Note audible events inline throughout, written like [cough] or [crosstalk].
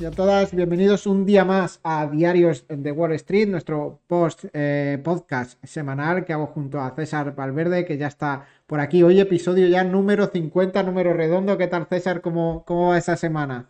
y a todas, bienvenidos un día más a Diarios de Wall Street, nuestro post eh, podcast semanal que hago junto a César Valverde, que ya está por aquí. Hoy episodio ya número 50, número redondo. ¿Qué tal César? ¿Cómo, cómo va esa semana?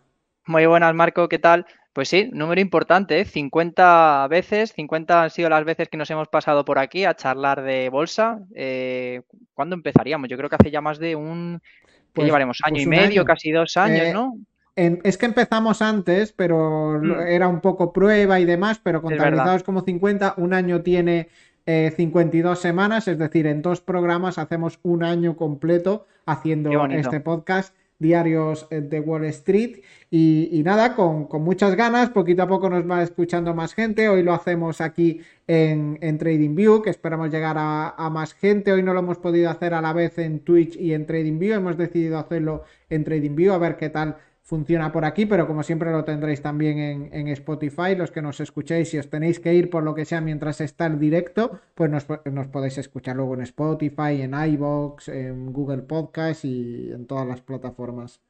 Muy buenas Marco, ¿qué tal? Pues sí, número importante, 50 ¿eh? veces, 50 han sido las veces que nos hemos pasado por aquí a charlar de bolsa. Eh, ¿Cuándo empezaríamos? Yo creo que hace ya más de un... ¿Qué pues, llevaremos? Año pues y medio, casi dos años, eh, ¿no? Es que empezamos antes, pero mm. era un poco prueba y demás, pero contabilizados como 50, un año tiene 52 semanas, es decir, en dos programas hacemos un año completo haciendo este podcast diarios eh, de Wall Street. Y, nada, con, muchas ganas, poquito a poco nos va escuchando más gente. Hoy lo hacemos aquí en, en TradingView, que esperamos llegar a, a, más gente. Hoy no lo hemos podido hacer a la vez en Twitch y en TradingView. Hemos decidido hacerlo en TradingView, a ver qué tal funciona por aquí, pero como siempre lo tendréis también en, Spotify, los que nos escuchéis, si os tenéis que ir por lo que sea mientras está el directo, pues nos, nos podéis escuchar luego en Spotify, en iVoox, en Google Podcast y en todas las plataformas.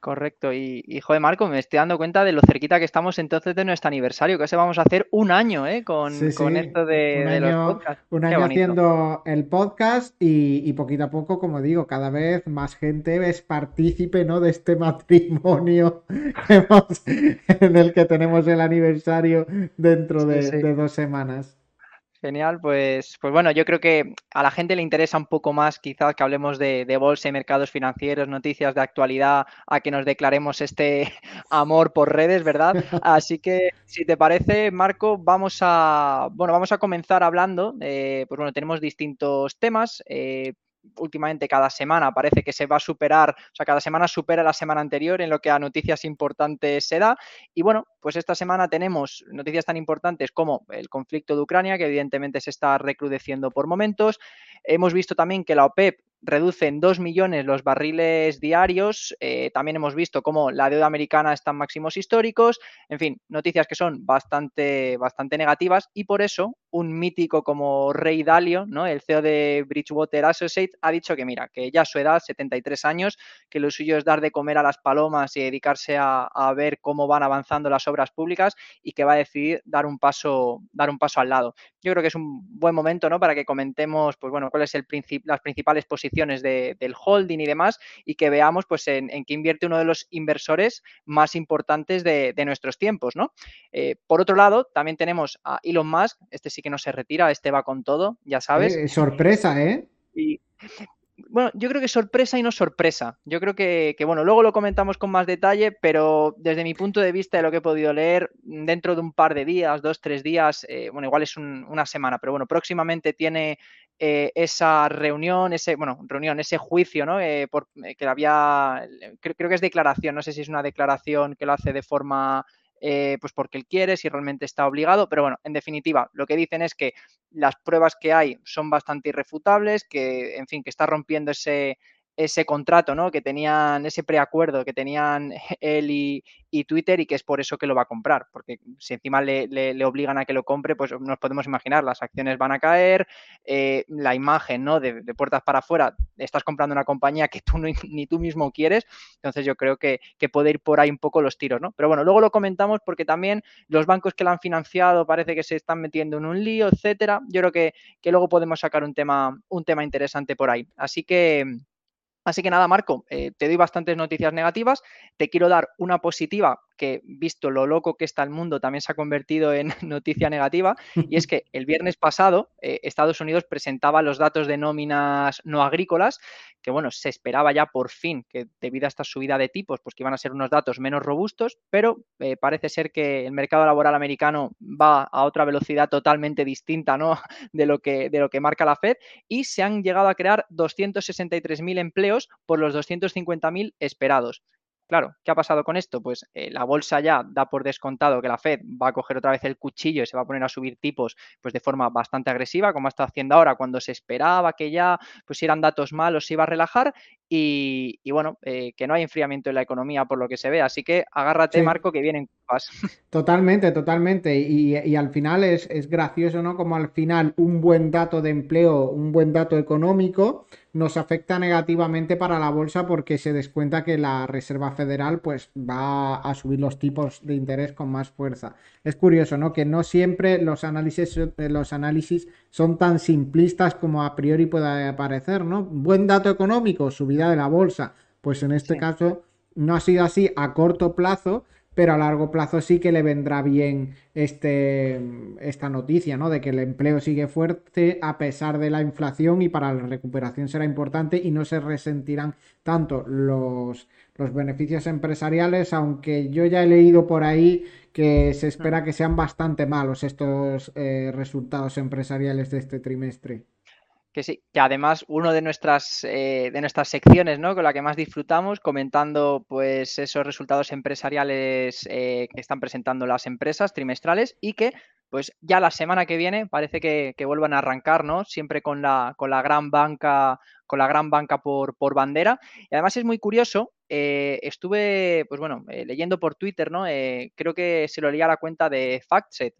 Correcto, y, y joder, Marco, me estoy dando cuenta de lo cerquita que estamos entonces de nuestro aniversario, que se vamos a hacer un año ¿eh? con, esto de, los podcasts. Un año haciendo el podcast y, poquito a poco, como digo, cada vez más gente es partícipe ¿no? de este [laughs] matrimonio en el que tenemos el aniversario dentro de dos semanas. Genial, pues, pues bueno, yo creo que a la gente le interesa un poco más quizás que hablemos de, bolsa y mercados financieros, noticias de actualidad, a que nos declaremos este [laughs] amor por redes, ¿verdad? [laughs] Así que si te parece, Marco, vamos a, bueno, vamos a comenzar hablando, eh, pues bueno, tenemos distintos temas. Eh, últimamente cada semana parece que se va a superar, o sea, cada semana supera la semana anterior en lo que a noticias importantes se da. Y bueno, pues esta semana tenemos noticias tan importantes como el conflicto de Ucrania, que evidentemente se está recrudeciendo por momentos. Hemos visto también que la OPEP reduce en 2 millones los barriles diarios. Eh, también hemos visto cómo la deuda americana está en máximos históricos. En fin, noticias que son bastante, bastante negativas y por eso un mítico como Rey Dalio, ¿no? el CEO de Bridgewater Associates, ha dicho que mira, que ya a su edad, 73 años, que lo suyo es dar de comer a las palomas y dedicarse a, ver cómo van avanzando las obras públicas y que va a decidir dar un paso, dar un paso al lado. Yo creo que es un buen momento ¿no? para que comentemos pues, bueno, cuál es el las principales posiciones del holding y demás, y que veamos pues en, qué invierte uno de los inversores más importantes de, nuestros tiempos, ¿no? Eh, por otro lado, también tenemos a Elon Musk, este sí que no se retira, este va con todo, ya sabes. Eh, sorpresa, ¿eh? Y, bueno, yo creo que sorpresa y no sorpresa. Yo creo que, bueno, luego lo comentamos con más detalle, pero desde mi punto de vista de lo que he podido leer, dentro de un par de días, dos, tres días, eh, bueno, igual es una semana, pero bueno, próximamente tiene eh, esa reunión, ese, bueno, reunión, ese juicio, ¿no? Eh, por, eh, que había, creo, que es declaración, no sé si es una declaración que lo hace de forma, pues porque él quiere, si realmente está obligado, pero bueno, en definitiva, lo que dicen es que las pruebas que hay son bastante irrefutables, que, en fin, que está rompiendo ese, ese contrato, ¿no? Que tenían, ese preacuerdo que tenían [laughs] él y, Twitter y que es por eso que lo va a comprar, porque si encima le, obligan a que lo compre, pues nos podemos imaginar, las acciones van a caer, eh, la imagen, ¿no? De, puertas para afuera, estás comprando una compañía que tú [laughs] ni, tú mismo quieres, entonces yo creo que, puede ir por ahí un poco los tiros, ¿no? Pero bueno, luego lo comentamos porque también los bancos que la han financiado parece que se están metiendo en un lío, etcétera. Yo creo que, que luego podemos sacar un tema, un tema interesante por ahí. Así que Así que nada, Marco, eh, te doy bastantes noticias negativas. Te quiero dar una positiva que, visto lo loco que está el mundo, también se ha convertido en [laughs] noticia negativa. Y es [laughs] que el viernes pasado eh, Estados Unidos presentaba los datos de nóminas no agrícolas, que bueno, se esperaba ya por fin que debido a esta subida de tipos, pues que iban a ser unos datos menos robustos, pero eh, parece ser que el mercado laboral americano va a otra velocidad totalmente distinta ¿no? [laughs] de, lo que, de lo que marca la Fed y se han llegado a crear 263.000 empleos por los 250.000 esperados. Claro, ¿qué ha pasado con esto? Pues eh, la bolsa ya da por descontado que la Fed va a coger otra vez el cuchillo y se va a poner a subir tipos pues de forma bastante agresiva, como está haciendo ahora, cuando se esperaba que ya pues eran datos malos se iba a relajar y, bueno, eh, que no hay enfriamiento en la economía por lo que se ve. Así que agárrate, Marco, que vienen cosas. [laughs] Totalmente, totalmente. Y, al final es, es, gracioso, ¿no? Como al final un buen dato de empleo, un buen dato económico nos afecta negativamente para la bolsa porque se descuenta que la Reserva Federal pues va a subir los tipos de interés con más fuerza. Es curioso, ¿no? Que no siempre los análisis, los análisis son tan simplistas como a priori puede parecer, ¿no? Buen dato económico, subida de la bolsa. Pues en este caso no ha sido así a corto plazo, pero a largo plazo sí que le vendrá bien este, esta noticia, ¿no? De que el empleo sigue fuerte a pesar de la inflación y para la recuperación será importante y no se resentirán tanto los, los beneficios empresariales, aunque yo ya he leído por ahí que se espera que sean bastante malos estos eh, resultados empresariales de este trimestre. Que sí, que además uno de nuestras, eh, de nuestras secciones, ¿no? Con la que más disfrutamos, comentando pues esos resultados empresariales eh, que están presentando las empresas trimestrales y que pues ya la semana que viene parece que, vuelvan a arrancar, ¿no? Siempre con la, con la gran banca, con la gran banca por, por bandera. Y además es muy curioso, eh, estuve, pues bueno, leyendo por Twitter, ¿no? creo que se lo leía la cuenta de FactSet,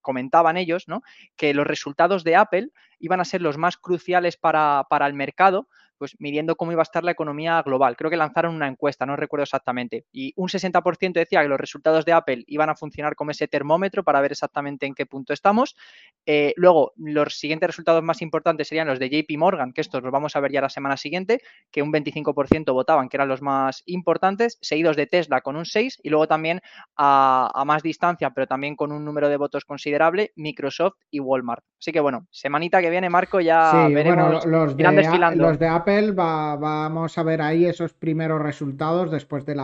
comentaban ellos, ¿no? Que los resultados de Apple iban a ser los más cruciales para, para el mercado pues midiendo cómo iba a estar la economía global. Creo que lanzaron una encuesta, no recuerdo exactamente, y un 60% decía que los resultados de Apple iban a funcionar como ese termómetro para ver exactamente en qué punto estamos. Eh, luego, los siguientes resultados más importantes serían los de JP Morgan, que estos los vamos a ver ya la semana siguiente, que un 25% votaban que eran los más importantes, seguidos de Tesla con un 6% y luego también a, más distancia, pero también con un número de votos considerable, Microsoft y Walmart. Así que bueno, semanita que viene, Marco, ya veremos. los, los de Apple vamos a ver ahí esos primeros resultados después del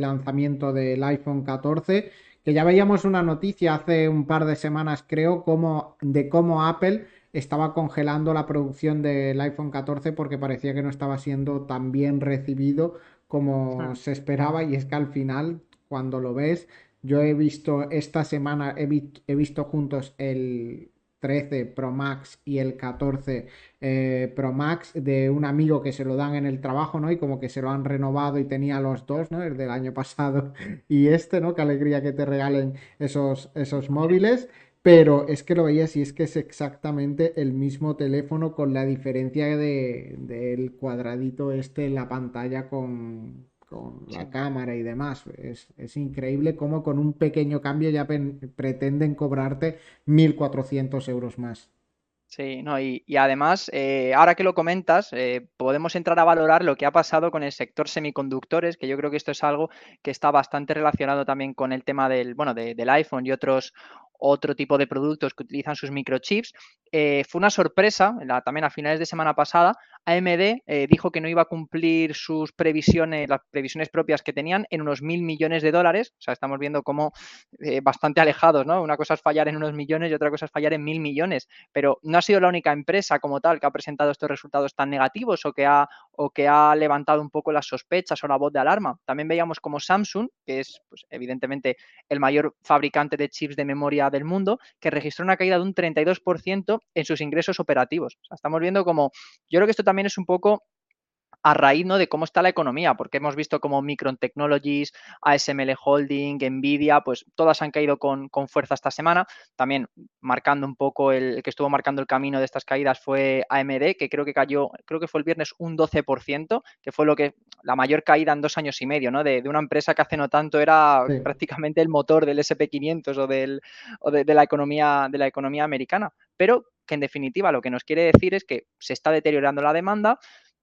lanzamiento del iPhone 14, que ya veíamos una noticia hace un par de semanas, creo, como, de cómo Apple estaba congelando la producción del iPhone 14 porque parecía que no estaba siendo tan bien recibido como ah. se esperaba y es que al final, cuando lo ves, yo he visto esta semana, he visto juntos el, 13 Pro Max y el 14 eh, Pro Max de un amigo que se lo dan en el trabajo, ¿no? Y como que se lo han renovado y tenía los dos, ¿no? El del año pasado [laughs] y este, ¿no? Qué alegría que te regalen esos, esos móviles. Pero es que lo veías y es que es exactamente el mismo teléfono con la diferencia de, del cuadradito este en la pantalla con, con la cámara y demás. Es, increíble cómo con un pequeño cambio ya pretenden cobrarte 1.400 euros más. Sí, no, y, además, eh, ahora que lo comentas, eh, podemos entrar a valorar lo que ha pasado con el sector semiconductores, que yo creo que esto es algo que está bastante relacionado también con el tema del, bueno, del iPhone y otros, otro tipo de productos que utilizan sus microchips. Eh, fue una sorpresa, también a finales de semana pasada, AMD eh, dijo que no iba a cumplir sus previsiones, las previsiones propias que tenían en unos mil millones de dólares. O sea, estamos viendo como eh, bastante alejados, ¿no? Una cosa es fallar en unos millones y otra cosa es fallar en mil millones. Pero no ha sido la única empresa como tal que ha presentado estos resultados tan negativos o que ha, o que ha levantado un poco las sospechas o la voz de alarma. También veíamos como Samsung, que es pues, evidentemente el mayor fabricante de chips de memoria del mundo, que registró una caída de un 32% en sus ingresos operativos. O sea, estamos viendo como, yo creo que esto también es un poco a raíz ¿no? de cómo está la economía, porque hemos visto como Micron Technologies, ASML Holding, Nvidia, pues todas han caído con, fuerza esta semana. También marcando un poco el, que estuvo marcando el camino de estas caídas fue AMD, que creo que cayó, creo que fue el viernes un 12%, que fue lo que la mayor caída en dos años y medio, ¿no? De, una empresa que hace no tanto era prácticamente el motor del SP500 o, del, o de, de, la economía, de la economía americana. Pero que en definitiva lo que nos quiere decir es que se está deteriorando la demanda,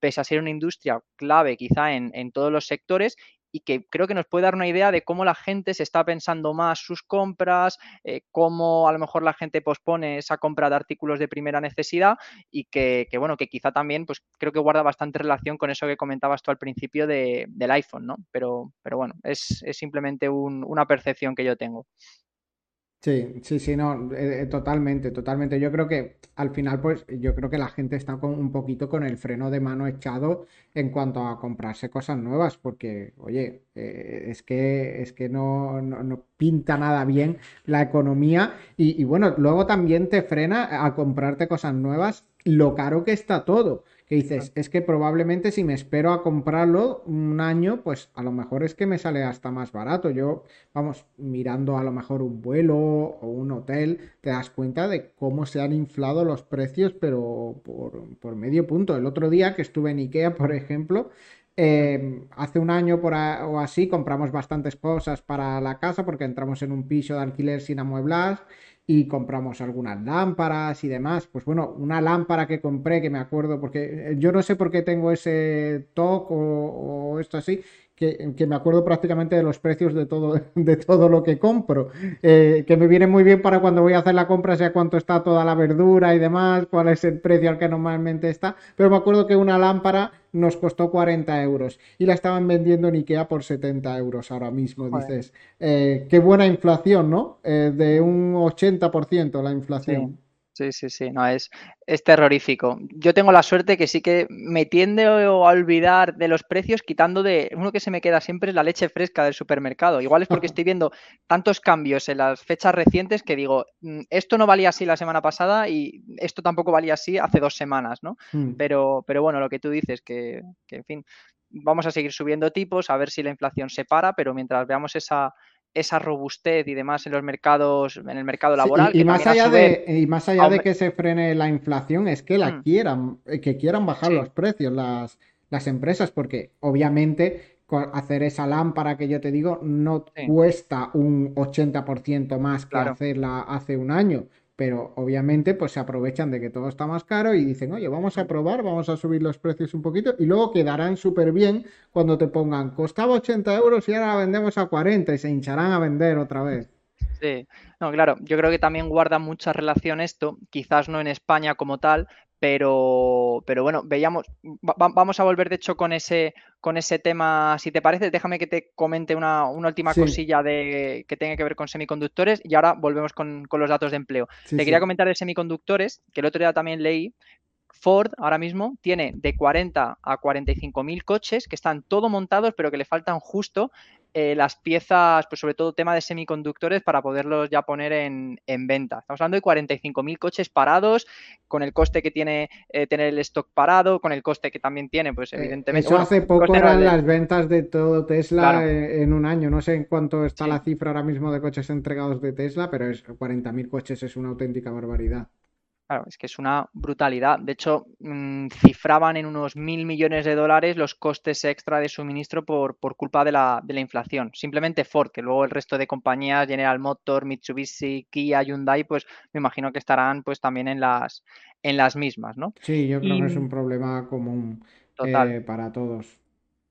pese a ser una industria clave quizá en, todos los sectores y que creo que nos puede dar una idea de cómo la gente se está pensando más sus compras, eh, cómo a lo mejor la gente pospone esa compra de artículos de primera necesidad y que, bueno, que quizá también pues creo que guarda bastante relación con eso que comentabas tú al principio del iPhone, ¿no? Pero, pero bueno, es, simplemente una percepción que yo tengo. Sí, sí, sí, no, eh, eh, totalmente, totalmente. Yo creo que al final, pues, yo creo que la gente está con, un poquito con el freno de mano echado en cuanto a comprarse cosas nuevas, porque, oye, eh, es que, es que no, no, pinta nada bien la economía y, y, bueno, luego también te frena a comprarte cosas nuevas lo caro que está todo. Que dices, es que probablemente si me espero a comprarlo un año, pues a lo mejor es que me sale hasta más barato. Yo, vamos, mirando a lo mejor un vuelo o un hotel, te das cuenta de cómo se han inflado los precios, pero por, medio punto. El otro día que estuve en Ikea, por ejemplo, eh, hace un año por o así compramos bastantes cosas para la casa porque entramos en un piso de alquiler sin amueblar y compramos algunas lámparas y demás. Pues bueno, una lámpara que compré, que me acuerdo, porque eh, yo no sé por qué tengo ese TOC o, esto así, que, me acuerdo prácticamente de los precios de todo, [laughs] de todo lo que compro, eh, que me viene muy bien para cuando voy a hacer la compra, sea cuánto está toda la verdura y demás, cuál es el precio al que normalmente está, pero me acuerdo que una lámpara nos costó 40 euros y la estaban vendiendo en Ikea por 70 euros ahora mismo. Dices, eh, qué buena inflación, ¿no? Eh, de un 80% la inflación. Sí, sí, sí, no, es, es terrorífico. Yo tengo la suerte que sí que me tiende a olvidar de los precios, quitando de uno que se me queda siempre es la leche fresca del supermercado. Igual es porque [laughs] estoy viendo tantos cambios en las fechas recientes que digo, mm, esto no valía así la semana pasada y esto tampoco valía así hace dos semanas, ¿no? Mm. Pero, pero bueno, lo que tú dices, que, que en fin, vamos a seguir subiendo tipos, a ver si la inflación se para, pero mientras veamos esa esa robustez y demás en los mercados, en el mercado laboral. y, más allá de, y, más allá de, que se frene la inflación, es que la mm. quieran, eh, que quieran bajar los precios las, las empresas, porque obviamente hacer esa lámpara que yo te digo no cuesta un 80% más que hacerla hace un año pero obviamente pues se aprovechan de que todo está más caro y dicen, oye, vamos a probar, vamos a subir los precios un poquito y luego quedarán súper bien cuando te pongan, costaba 80 euros y ahora la vendemos a 40 y se hincharán a vender otra vez. Sí, no, claro, yo creo que también guarda mucha relación esto, quizás no en España como tal, pero, pero bueno, veíamos, vamos a volver de hecho con ese, con ese tema, si te parece, déjame que te comente una, última cosilla de, que tenga que ver con semiconductores y ahora volvemos con, los datos de empleo. te quería comentar de semiconductores, que el otro día también leí Ford ahora mismo tiene de 40 a 45 mil coches que están todo montados, pero que le faltan justo eh, las piezas, pues sobre todo tema de semiconductores, para poderlos ya poner en, venta. Estamos hablando de 45 mil coches parados, con el coste que tiene eh, tener el stock parado, con el coste que también tiene, pues eh, evidentemente. Eso hace poco eran las ventas de todo Tesla en un año. No sé en cuánto está la cifra ahora mismo de coches entregados de Tesla, pero es 40.000 coches es una auténtica barbaridad. Claro, es que es una brutalidad. De hecho, mm, cifraban en unos mil millones de dólares los costes extra de suministro por, por culpa de la, de la, inflación. Simplemente Ford, que luego el resto de compañías, General Motors, Mitsubishi, Kia, Hyundai, pues me imagino que estarán pues también en las, en las mismas, ¿no? Sí, yo creo que es un problema común eh, para todos.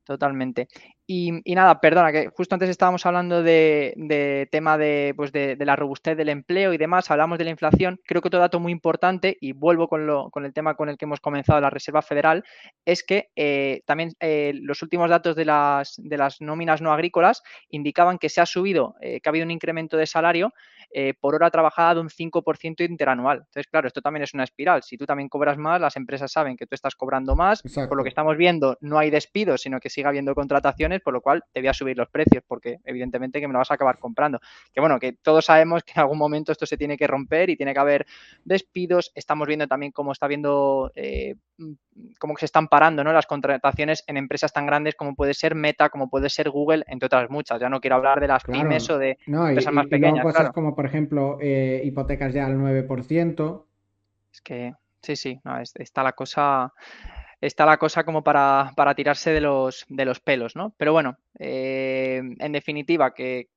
Totalmente. Y, nada, perdona, que justo antes estábamos hablando de, tema de, pues de, la robustez del empleo y demás, hablamos de la inflación. Creo que otro dato muy importante, y vuelvo con, lo, con el tema con el que hemos comenzado, la Reserva Federal, es que eh, también eh, los últimos datos de las, de las nóminas no agrícolas indicaban que se ha subido, eh, que ha habido un incremento de salario por hora trabajada de un 5% interanual. Entonces, claro, esto también es una espiral. Si tú también cobras más, las empresas saben que tú estás cobrando más. Por lo que estamos viendo, no hay despidos, sino que sigue habiendo contrataciones por lo cual te voy a subir los precios, porque evidentemente que me lo vas a acabar comprando. Que bueno, que todos sabemos que en algún momento esto se tiene que romper y tiene que haber despidos. Estamos viendo también cómo está viendo, eh, cómo se están parando ¿no? las contrataciones en empresas tan grandes como puede ser Meta, como puede ser Google, entre otras muchas. Ya no quiero hablar de las pymes o de empresas más pequeñas. cosas como, por ejemplo, eh, hipotecas ya al 9%. Es que, sí, sí, está la cosa está la cosa como para, para tirarse de los, de los pelos, ¿no? Pero bueno, eh, en definitiva, que,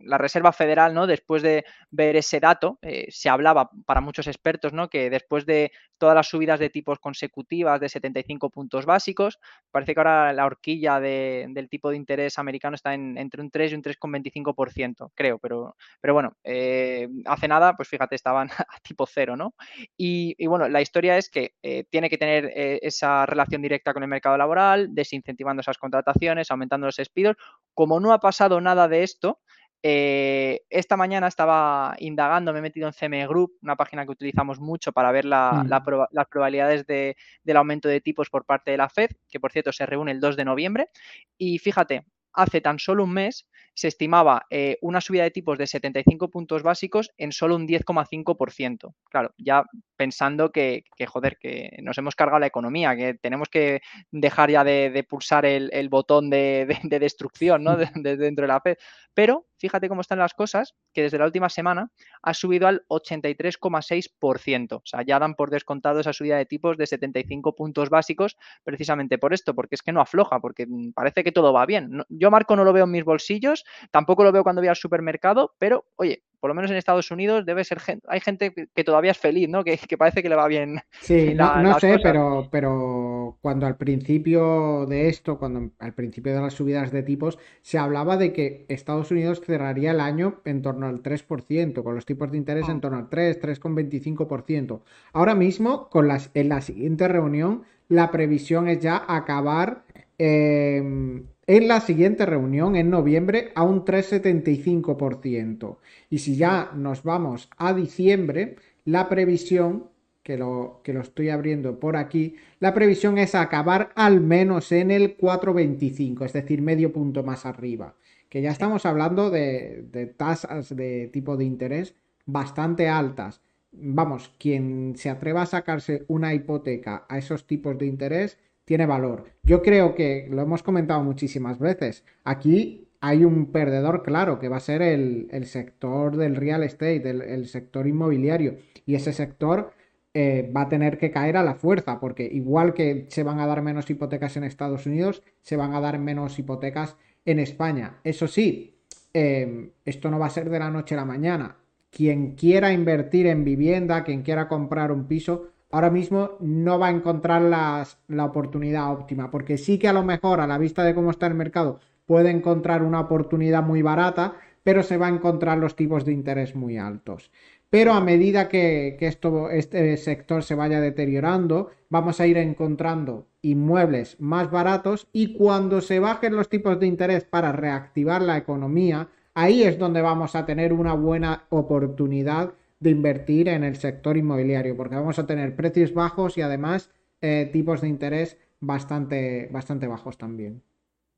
la Reserva Federal, ¿no? Después de ver ese dato, eh, se hablaba para muchos expertos, ¿no? Que después de todas las subidas de tipos consecutivas de 75 puntos básicos, parece que ahora la horquilla del tipo de interés americano está en, entre un 3 y un 3,25%, creo, pero, pero bueno, eh, hace nada, pues fíjate, estaban [laughs] a tipo cero, ¿no? Y, y bueno, la historia es que tiene que tener esa relación directa con el mercado laboral, desincentivando esas contrataciones, aumentando los despidos. Como no ha pasado nada de esto, eh, esta mañana estaba indagando, me he metido en CME Group, una página que utilizamos mucho para ver mm. las probabilidades del aumento de tipos por parte de la Fed, que por cierto se reúne el 2 de noviembre. Y fíjate, hace tan solo un mes se estimaba eh, una subida de tipos de 75 puntos básicos en solo un 10,5%. Claro, ya pensando que, joder, que nos hemos cargado la economía, que tenemos que dejar ya de, pulsar el, botón de, destrucción ¿no? [laughs] de, dentro de la Fed. Pero fíjate cómo están las cosas, que desde la última semana ha subido al 83,6%. O sea, ya dan por descontado esa subida de tipos de 75 puntos básicos precisamente por esto, porque es que no afloja, porque mm, parece que todo va bien. Yo, Marco, no lo veo en mis bolsillos, tampoco lo veo cuando voy al supermercado, pero oye, por lo menos en Estados Unidos debe ser gente, hay gente que todavía es feliz, ¿no? Que, parece que le va bien. [laughs] Sí, no, sé, pero, pero cuando al principio de esto, cuando al principio de las subidas de tipos, se hablaba de que Estados Unidos cerraría el año en torno al 3%, con los tipos de interés en ah. torno al 3, 3,25%. Ahora mismo, con las, en la siguiente reunión, la previsión es ya acabar em, en la siguiente reunión, en noviembre, a un 3,75%. Y si ya nos vamos a diciembre, la previsión, que lo, que lo estoy abriendo por aquí, la previsión es acabar al menos en el 4,25, es decir, medio punto más arriba. Que ya estamos hablando de, de tasas de tipo de interés bastante altas. Vamos, quien se atreva a sacarse una hipoteca a esos tipos de interés tiene valor. Yo creo que lo hemos comentado muchísimas veces. Aquí hay un perdedor claro que va a ser el, sector del real estate, el, sector inmobiliario. Y ese sector eh, va a tener que caer a la fuerza, porque igual que se van a dar menos hipotecas en Estados Unidos, se van a dar menos hipotecas en España. Eso sí, eh, esto no va a ser de la noche a la mañana. Quien quiera invertir en vivienda, quien quiera comprar un piso, ahora mismo no va a encontrar la oportunidad óptima, porque sí que a lo mejor a la vista de cómo está el mercado puede encontrar una oportunidad muy barata, pero se va a encontrar los tipos de interés muy altos. Pero a medida que, este sector se vaya deteriorando, vamos a ir encontrando inmuebles más baratos y cuando se bajen los tipos de interés para reactivar la economía, ahí es donde vamos a tener una buena oportunidad de invertir en el sector inmobiliario, porque vamos a tener precios bajos y además eh, tipos de interés bastante, bastante bajos también.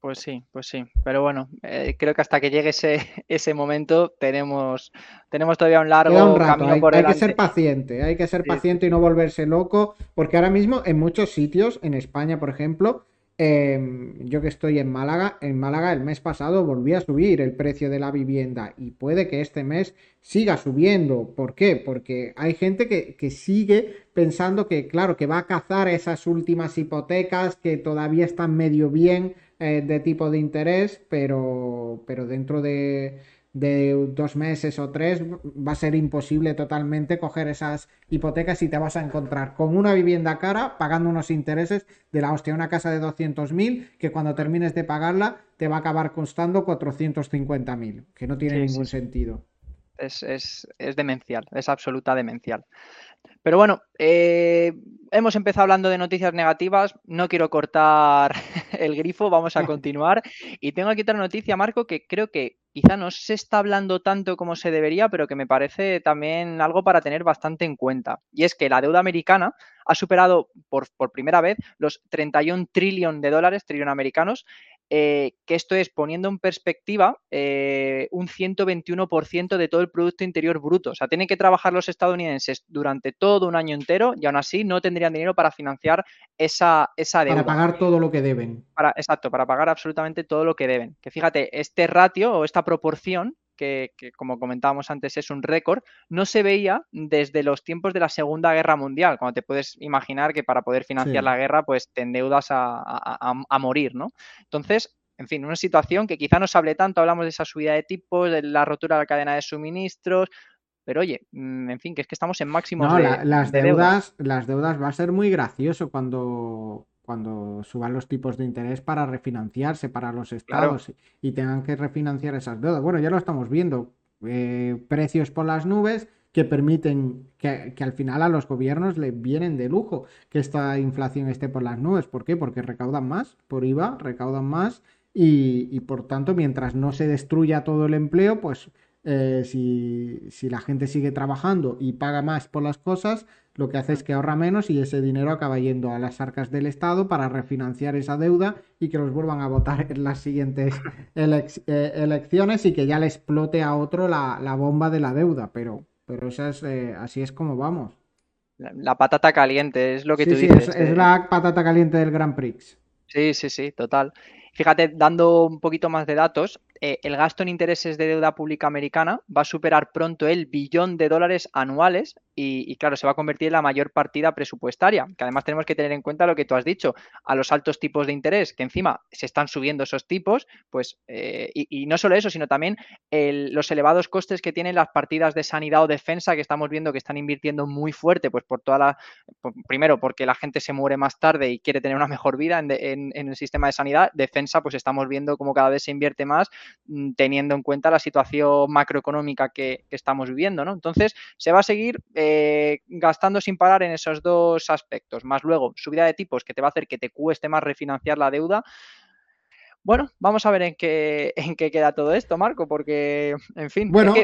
Pues sí, pues sí. Pero bueno, eh, creo que hasta que llegue ese, [laughs] ese momento tenemos, tenemos todavía un largo camino hay, por delante. Hay que ser paciente, hay que ser paciente y no volverse loco, porque ahora mismo en muchos sitios, en España, por ejemplo, Em, yo que estoy en Málaga, en Málaga el mes pasado volví a subir el precio de la vivienda y puede que este mes siga subiendo. ¿Por qué? Porque hay gente que, sigue pensando que, claro, que va a cazar esas últimas hipotecas que todavía están medio bien eh, de tipo de interés, pero, pero dentro de, de dos meses o tres va a ser imposible totalmente coger esas hipotecas y te vas a encontrar con una vivienda cara pagando unos intereses de la hostia, una casa de 200.000 que cuando termines de pagarla te va a acabar costando 450.000, que no tiene ningún sentido. Es, es, es demencial, es absoluta demencial. Pero bueno, eh, hemos empezado hablando de noticias negativas, no quiero cortar [laughs] el grifo, vamos a [laughs] continuar. Y tengo aquí otra noticia, Marco, que creo que quizá no se está hablando tanto como se debería, pero que me parece también algo para tener bastante en cuenta. Y es que la deuda americana ha superado por, por primera vez los 31 trillones de dólares, trillón americanos, eh, que esto es, poniendo en perspectiva, eh, un 121% de todo el Producto Interior Bruto. O sea, tienen que trabajar los estadounidenses durante todo un año entero y aún así no tendrían dinero para financiar esa, esa deuda. Para pagar todo lo que deben. Para, exacto, para pagar absolutamente todo lo que deben. Que fíjate, este ratio o esta proporción que, como comentábamos antes es un récord, no se veía desde los tiempos de la Segunda Guerra Mundial, cuando te puedes imaginar que para poder financiar la guerra, pues te endeudas a, morir, ¿no? Entonces, en fin, una situación que quizá no se hable tanto, hablamos de esa subida de tipos, de la rotura de la cadena de suministros, pero oye, mm, en fin, que es que estamos en máximos no, las deudas, las deudas va a ser muy gracioso cuando cuando suban los tipos de interés para refinanciarse para los estados y tengan que refinanciar esas deudas. Bueno, ya lo estamos viendo. Eh, precios por las nubes que permiten que, al final a los gobiernos le vienen de lujo que esta inflación esté por las nubes. ¿Por qué? Porque recaudan más por IVA, recaudan más y, por tanto mientras no se destruya todo el empleo, pues eh, si, si, la gente sigue trabajando y paga más por las cosas, lo que hace es que ahorra menos y ese dinero acaba yendo a las arcas del Estado para refinanciar esa deuda y que los vuelvan a votar en las siguientes [laughs] eh, elecciones y que ya le explote a otro la, bomba de la deuda. Pero, pero eso es, eh, así es como vamos. La, patata caliente, es lo que tú dices. Es, es la patata caliente del Grand Prix. Sí, sí, sí, total. Fíjate, dando un poquito más de datos, eh, el gasto en intereses de deuda pública americana va a superar pronto el billón de dólares anuales y, claro, se va a convertir en la mayor partida presupuestaria, que además tenemos que tener en cuenta lo que tú has dicho, a los altos tipos de interés, que encima se están subiendo esos tipos, pues, eh, y, no solo eso, sino también los elevados costes que tienen las partidas de sanidad o defensa que estamos viendo que están invirtiendo muy fuerte, pues por toda la, primero porque la gente se muere más tarde y quiere tener una mejor vida en, el sistema de sanidad, defensa, pues estamos viendo cómo cada vez se invierte más mm, teniendo en cuenta la situación macroeconómica que, estamos viviendo, ¿no? Entonces, se va a seguir gastando sin parar en esos dos aspectos, más luego subida de tipos que te va a hacer que te cueste más refinanciar la deuda. Bueno, vamos a ver en qué, [laughs] en qué queda todo esto, Marco, porque, en fin. Bueno,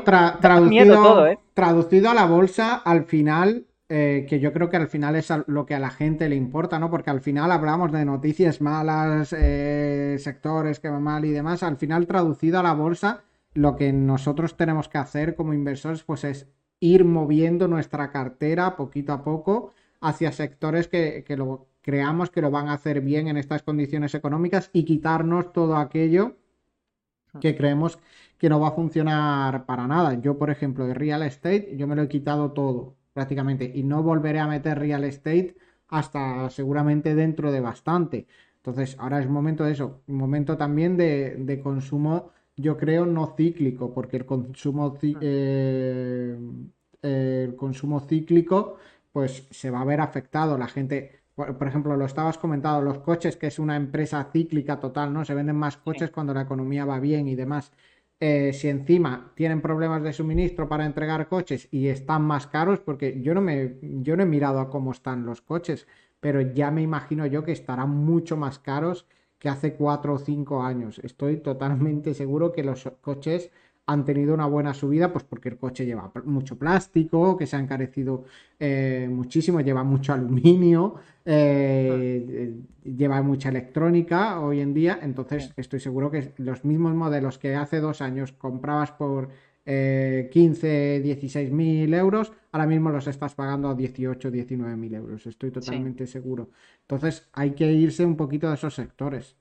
traducido, ¿eh? traducido a la bolsa, al final, eh, que yo creo que al final es lo que a la gente le importa, ¿no? Porque al final hablamos de noticias malas, sectores que van mal y demás. Al final, traducido a la bolsa, lo que nosotros tenemos que hacer como inversores, pues es ir moviendo nuestra cartera poquito a poco hacia sectores que, lo creamos que lo van a hacer bien en estas condiciones económicas y quitarnos todo aquello que creemos que no va a funcionar para nada. Yo, por ejemplo, de real estate, yo me lo he quitado todo prácticamente y no volveré a meter real estate hasta seguramente dentro de bastante. Entonces, ahora es momento de eso, momento también de, de consumo yo creo, no cíclico, porque el consumo, ah. eh, el consumo cíclico pues se va a ver afectado. La gente, por, ejemplo, lo estabas comentando, los coches, que es una empresa cíclica total, ¿no? Se venden más coches cuando la economía va bien y demás. Eh, si encima tienen problemas de suministro para entregar coches y están más caros, porque yo no me, yo no he mirado a cómo están los coches, pero ya me imagino yo que estarán mucho más caros que hace cuatro o cinco años. Estoy totalmente seguro que los coches han tenido una buena subida, pues porque el coche lleva mucho plástico, que se ha encarecido eh, muchísimo, lleva mucho aluminio, eh, lleva mucha electrónica hoy en día, entonces estoy seguro que los mismos modelos que hace dos años comprabas por 15, 16 mil euros, ahora mismo los estás pagando a 18, 19 mil euros, estoy totalmente seguro. Entonces hay que irse un poquito de esos sectores.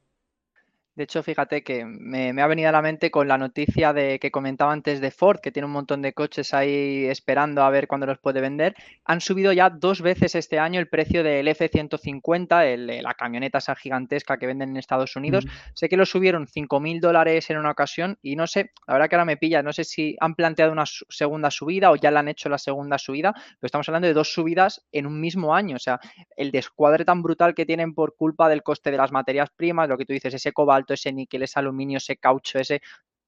De hecho, fíjate que me, ha venido a la mente con la noticia de que comentaba antes de Ford, que tiene un montón de coches ahí esperando a ver cuándo los puede vender. Han subido ya dos veces este año el precio del F-150, la camioneta esa gigantesca que venden en Estados Unidos. Sé que lo subieron 5.000 dólares en una ocasión y no sé, la verdad que ahora me pilla, no sé si han planteado una segunda subida o ya le han hecho la segunda subida, pero estamos hablando de dos subidas en un mismo año. O sea, el descuadre tan brutal que tienen por culpa del coste de las materias primas, lo que tú dices, ese cobalto ese níquel, ese aluminio, ese caucho, ese,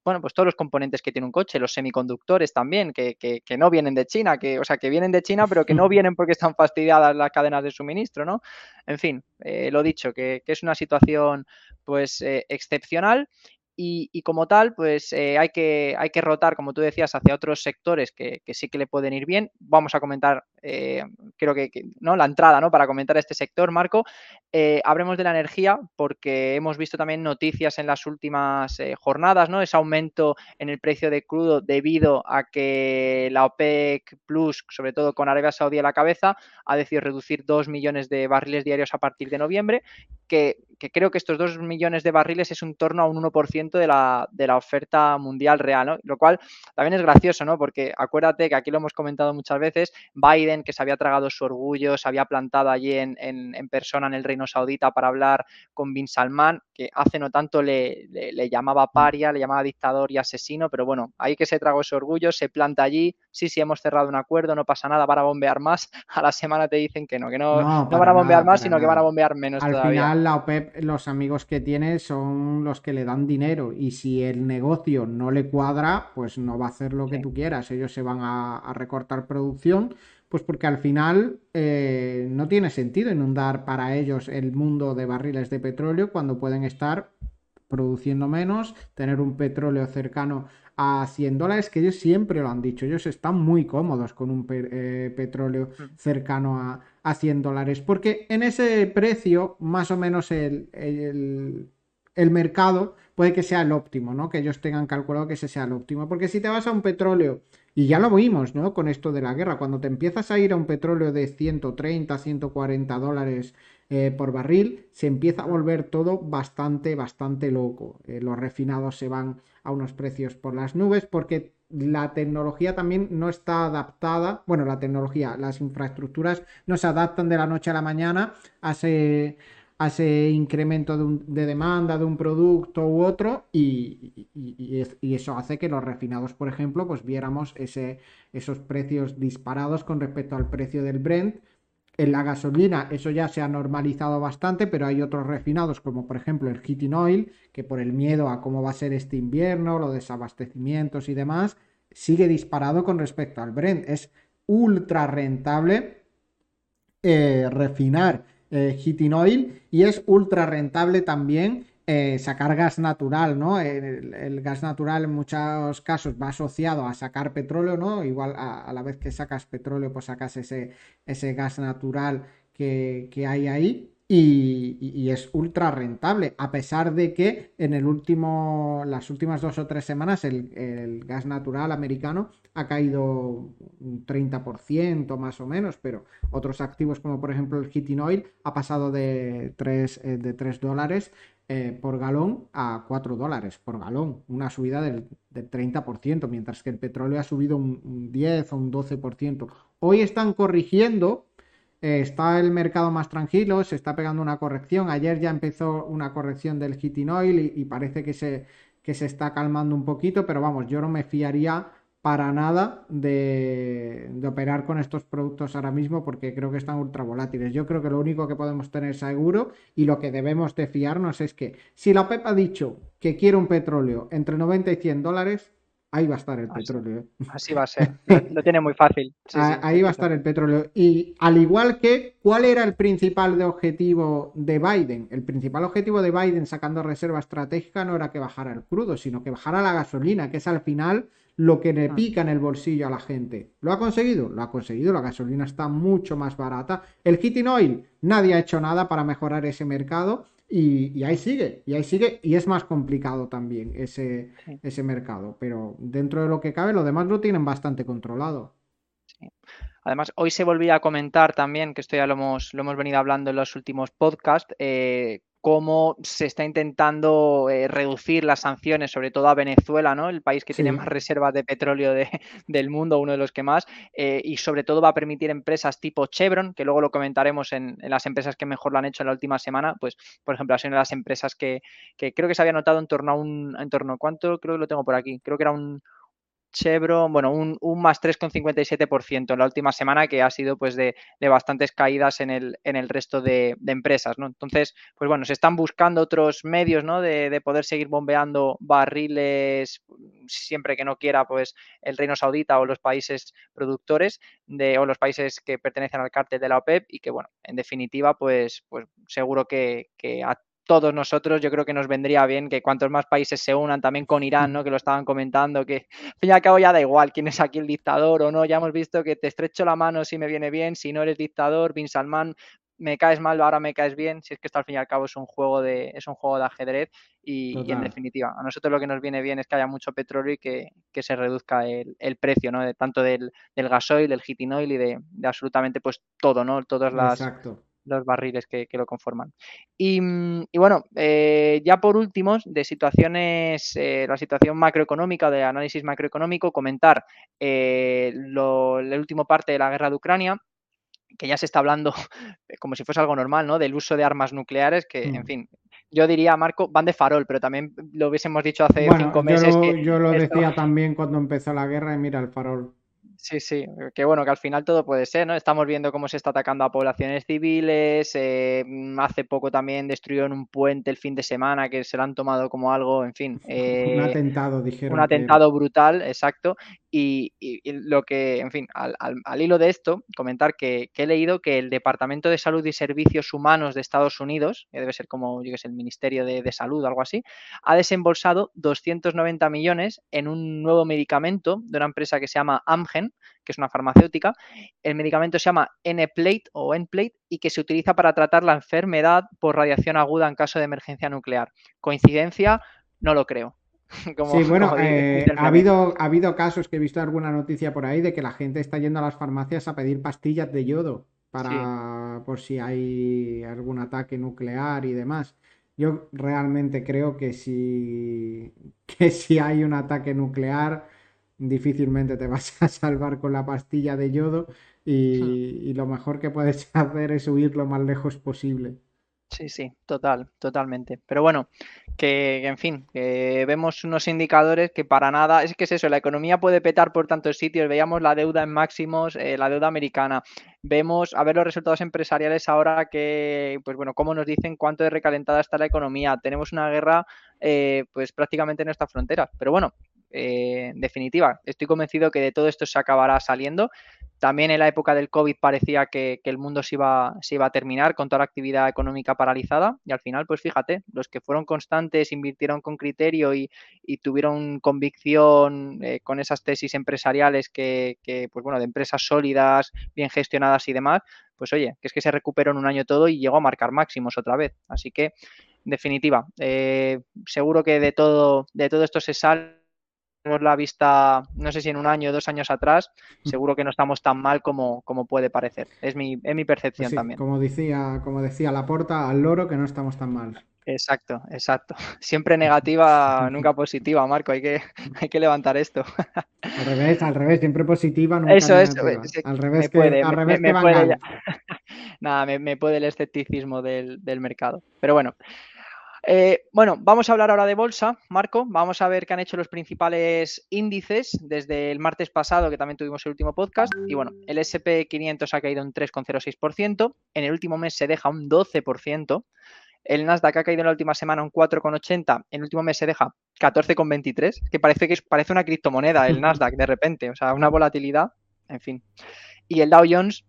bueno, pues todos los componentes que tiene un coche, los semiconductores también, que, que, no vienen de China, que, o sea, que vienen de China, pero que no [laughs] vienen porque están fastidiadas las cadenas de suministro, ¿no? En fin, eh, lo dicho, que, es una situación pues eh, excepcional y, como tal, pues eh, hay, que, hay que rotar, como tú decías, hacia otros sectores que, sí que le pueden ir bien. Vamos a comentar, eh, creo que, ¿no? la entrada ¿no? para comentar este sector, Marco. Eh, hablemos de la energía porque hemos visto también noticias en las últimas jornadas, ¿no? ese aumento en el precio de crudo debido a que la OPEC Plus, sobre todo con Arabia Saudí a la cabeza, ha decidido reducir 2 millones de barriles diarios a partir de noviembre, que, que creo que estos 2 millones de barriles es un torno a un 1% de la, de la oferta mundial real, ¿no? Lo cual también es gracioso, ¿no? Porque acuérdate que aquí lo hemos comentado muchas veces, Biden, que se había tragado su orgullo, se había plantado allí en, en, persona en el Reino Saudita para hablar con Bin Salman, que hace no tanto le, le, llamaba paria, le llamaba dictador y asesino, pero bueno, ahí que se tragó ese orgullo, se planta allí, sí, sí, hemos cerrado un acuerdo, no pasa nada, van a bombear más, [laughs] a la semana te dicen que no, que no, no, van a bombear más, sino que van a bombear menos Al final la OPEP, los amigos que tiene son los que le dan dinero y si el negocio no le cuadra, pues no va a hacer lo que tú quieras. Ellos se van a, recortar producción, pues porque al final eh, no tiene sentido inundar para ellos el mundo de barriles de petróleo cuando pueden estar produciendo menos, tener un petróleo cercano a 100 dólares, que ellos siempre lo han dicho, ellos están muy cómodos con un eh, petróleo mm. cercano a, a, 100 dólares, porque en ese precio más o menos el, el, el, mercado puede que sea el óptimo, ¿no? Que ellos tengan calculado que ese sea el óptimo, porque si te vas a un petróleo, y ya lo vimos, ¿no? Con esto de la guerra, cuando te empiezas a ir a un petróleo de 130, 140 dólares eh, por barril, se empieza a volver todo bastante, bastante loco. Eh, los refinados se van a unos precios por las nubes porque la tecnología también no está adaptada, bueno, la tecnología, las infraestructuras no se adaptan de la noche a la mañana a ese, ese incremento de, demanda de un producto u otro y, eso hace que los refinados, por ejemplo, pues viéramos ese, esos precios disparados con respecto al precio del Brent en la gasolina eso ya se ha normalizado bastante, pero hay otros refinados como por ejemplo el heating oil, que por el miedo a cómo va a ser este invierno, los desabastecimientos y demás, sigue disparado con respecto al Brent. Es ultra rentable eh, refinar eh, heating oil y es ultra rentable también eh, sacar gas natural, ¿no? El, gas natural en muchos casos va asociado a sacar petróleo, ¿no? Igual a, la vez que sacas petróleo, pues sacas ese, ese gas natural que, hay ahí. Y, es ultra rentable, a pesar de que en el último, las últimas dos o tres semanas el, el gas natural americano ha caído un 30% más o menos, pero otros activos como por ejemplo el heating oil ha pasado de 3, eh, de 3 dólares eh, por galón a 4 dólares por galón, una subida del, 30%, mientras que el petróleo ha subido un, 10 o un 12%. Hoy están corrigiendo, eh, está el mercado más tranquilo, se está pegando una corrección. Ayer ya empezó una corrección del heating oil y, parece que se, que se está calmando un poquito, pero vamos, yo no me fiaría para nada de, operar con estos productos ahora mismo porque creo que están ultra volátiles. Yo creo que lo único que podemos tener seguro y lo que debemos de fiarnos es que si la PEP ha dicho que quiere un petróleo entre 90 y 100 dólares, ahí va a estar el petróleo. ¿eh? Así va a ser, lo tiene muy fácil. [laughs] ahí va a estar el petróleo. Y al igual que, ¿cuál era el principal objetivo de Biden? El principal objetivo de Biden sacando reserva estratégica no era que bajara el crudo, sino que bajara la gasolina, que es al final lo que le ah. pica en el bolsillo a la gente. ¿Lo ha conseguido? Lo ha conseguido, la gasolina está mucho más barata. El heating oil, nadie ha hecho nada para mejorar ese mercado y, ahí sigue, y ahí sigue, y es más complicado también ese, ese mercado, pero dentro de lo que cabe, lo demás lo tienen bastante controlado. Además, hoy se volvía a comentar también, que esto ya lo hemos, lo hemos venido hablando en los últimos podcasts, eh, cómo se está intentando eh, reducir las sanciones, sobre todo a Venezuela, ¿no? El país que tiene más reservas de petróleo [laughs] del mundo, uno de los que más, eh, y sobre todo va a permitir empresas tipo Chevron, que luego lo comentaremos en, las empresas que mejor lo han hecho en la última semana, pues, por ejemplo, ha sido una de las empresas que, que creo que se había notado en torno a un, en torno, ¿cuánto? Creo que lo tengo por aquí, creo que era un Chevron, bueno, un, un más 3,57% en la última semana, que ha sido pues de, bastantes caídas en el, en el resto de, empresas, ¿no? Entonces, pues bueno, se están buscando otros medios, ¿no? De, poder seguir bombeando barriles siempre que no quiera, pues, el Reino Saudita o los países productores de, o los países que pertenecen al cártel de la OPEP y que, bueno, en definitiva, pues, pues seguro que, que todos nosotros, yo creo que nos vendría bien que cuantos más países se unan, también con Irán, ¿no? Que lo estaban comentando, que al fin y al cabo ya da igual quién es aquí el dictador o no, ya hemos visto que te estrecho la mano si me viene bien, si no eres dictador, Bin Salman, me caes mal, ahora me caes bien, si es que esto al fin y al cabo es un juego de, es un juego de ajedrez y, en definitiva, a nosotros lo que nos viene bien es que haya mucho petróleo y que, se reduzca el, precio, ¿no? De, tanto del, del gasoil, del heating oil y de, absolutamente pues todo, ¿no? Todas las, Exacto los barriles que, lo conforman. Y, mm, bueno, eh, ya por último, de situaciones, eh, la situación macroeconómica, de análisis macroeconómico, comentar eh, el último parte de la guerra de Ucrania, que ya se está hablando [laughs] como si fuese algo normal, ¿no? Del uso de armas nucleares, que, en mm. fin, yo diría, Marco, van de farol, pero también lo hubiésemos dicho hace cinco meses. Yo lo, yo lo decía también cuando empezó la guerra y mira el farol. Sí, sí, que bueno, que al final todo puede ser, ¿no? Estamos viendo cómo se está atacando a poblaciones civiles, eh, mm, hace poco también destruyeron un puente el fin de semana que se lo han tomado como algo, en fin. [laughs] un eh, atentado, dijeron. Un atentado brutal, exacto. Y, lo que, en fin, al, hilo de esto, comentar que, he leído que el Departamento de Salud y Servicios Humanos de Estados Unidos, que debe ser como, yo que sé, el Ministerio de, de Salud o algo así, ha desembolsado 290 millones en un nuevo medicamento de una empresa que se llama Amgen, que es una farmacéutica. El medicamento se llama N-Plate o N-Plate y que se utiliza para tratar la enfermedad por radiación aguda en caso de emergencia nuclear. ¿Coincidencia? No lo creo. [laughs] sí, [laughs] bueno, eh, ha, habido, ha habido casos que he visto alguna noticia por ahí de que la gente está yendo a las farmacias a pedir pastillas de yodo para por si hay algún ataque nuclear y demás. Yo realmente creo que si, [laughs] que si hay un ataque nuclear, difícilmente te vas a salvar con la pastilla de yodo y, y lo mejor que puedes hacer es huir lo más lejos posible. Sí, sí, total, totalmente. Pero bueno, que, en fin, que vemos unos indicadores que para nada, es que es eso, la economía puede petar por tantos sitios, veíamos la deuda en máximos, eh, la deuda americana, vemos a ver los resultados empresariales ahora que, pues bueno, cómo nos dicen cuánto de recalentada está la economía, tenemos una guerra eh, pues prácticamente en nuestras fronteras, pero bueno, eh, definitiva, estoy convencido que de todo esto se acabará saliendo. También en la época del COVID parecía que, el mundo se iba, se iba, a terminar con toda la actividad económica paralizada y al final, pues fíjate, los que fueron constantes, invirtieron con criterio y, tuvieron convicción eh, con esas tesis empresariales que, pues bueno, de empresas sólidas, bien gestionadas y demás, pues oye, que es que se recuperó en un año todo y llegó a marcar máximos otra vez. Así que, en definitiva, eh, seguro que de todo, de todo esto se sale la vista, no sé si en un año o dos años atrás, seguro que no estamos tan mal como, como puede parecer. Es mi, es mi percepción pues también. Como decía, como decía Laporta, al loro que no estamos tan mal. Exacto, exacto. [laughs] Siempre negativa, [laughs] nunca positiva, Marco. Hay que, [laughs] hay que levantar esto. Al revés, al revés, siempre positiva, nunca Eso es, al revés que, puede, al revés me, puede Nada, me, puede el escepticismo del, del mercado. Pero bueno, eh, bueno, vamos a hablar ahora de bolsa, Marco. Vamos a ver qué han hecho los principales índices desde el martes pasado, que también tuvimos el último podcast. Y bueno, el SP500 ha caído un 3,06%. En el último mes se deja un 12%. El Nasdaq ha caído en la última semana un 4,80. En el último mes se deja 14,23. Que parece que parece una criptomoneda el [laughs] Nasdaq de repente. O sea, una volatilidad. En fin. Y el Dow Jones